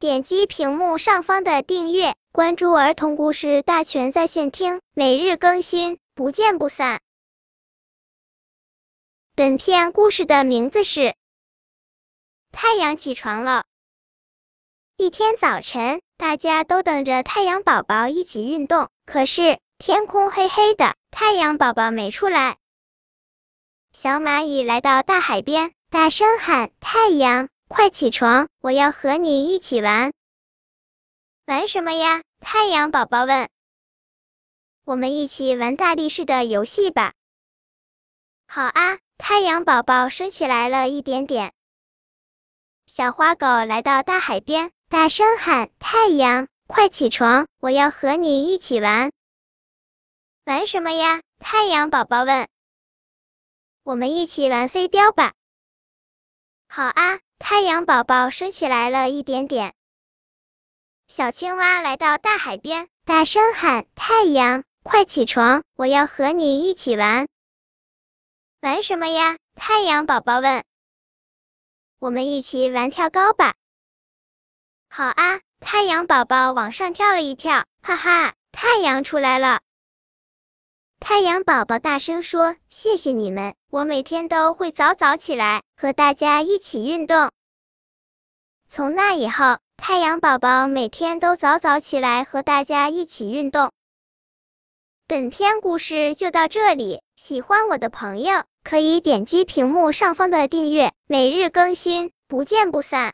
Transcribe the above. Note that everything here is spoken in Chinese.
点击屏幕上方的订阅，关注儿童故事大全在线听，每日更新，不见不散。本片故事的名字是《太阳起床了》。一天早晨，大家都等着太阳宝宝一起运动，可是天空黑黑的，太阳宝宝没出来。小蚂蚁来到大海边，大声喊：“太阳，快起床！我要和你一起玩。”玩什么呀？太阳宝宝问。“我们一起玩大力士的游戏吧。”好啊，太阳宝宝升起来了一点点。小花狗来到大海边。大声喊：“太阳，快起床！我要和你一起玩。”玩什么呀？太阳宝宝问。“我们一起玩飞镖吧。”好啊！太阳宝宝升起来了一点点。小青蛙来到大海边，大声喊：“太阳，快起床！我要和你一起玩。”玩什么呀？太阳宝宝问。“我们一起玩跳高吧。”好啊！太阳宝宝往上跳了一跳，哈哈，太阳出来了。太阳宝宝大声说：“谢谢你们，我每天都会早早起来和大家一起运动。”从那以后，太阳宝宝每天都早早起来和大家一起运动。本篇故事就到这里，喜欢我的朋友可以点击屏幕上方的订阅，每日更新，不见不散。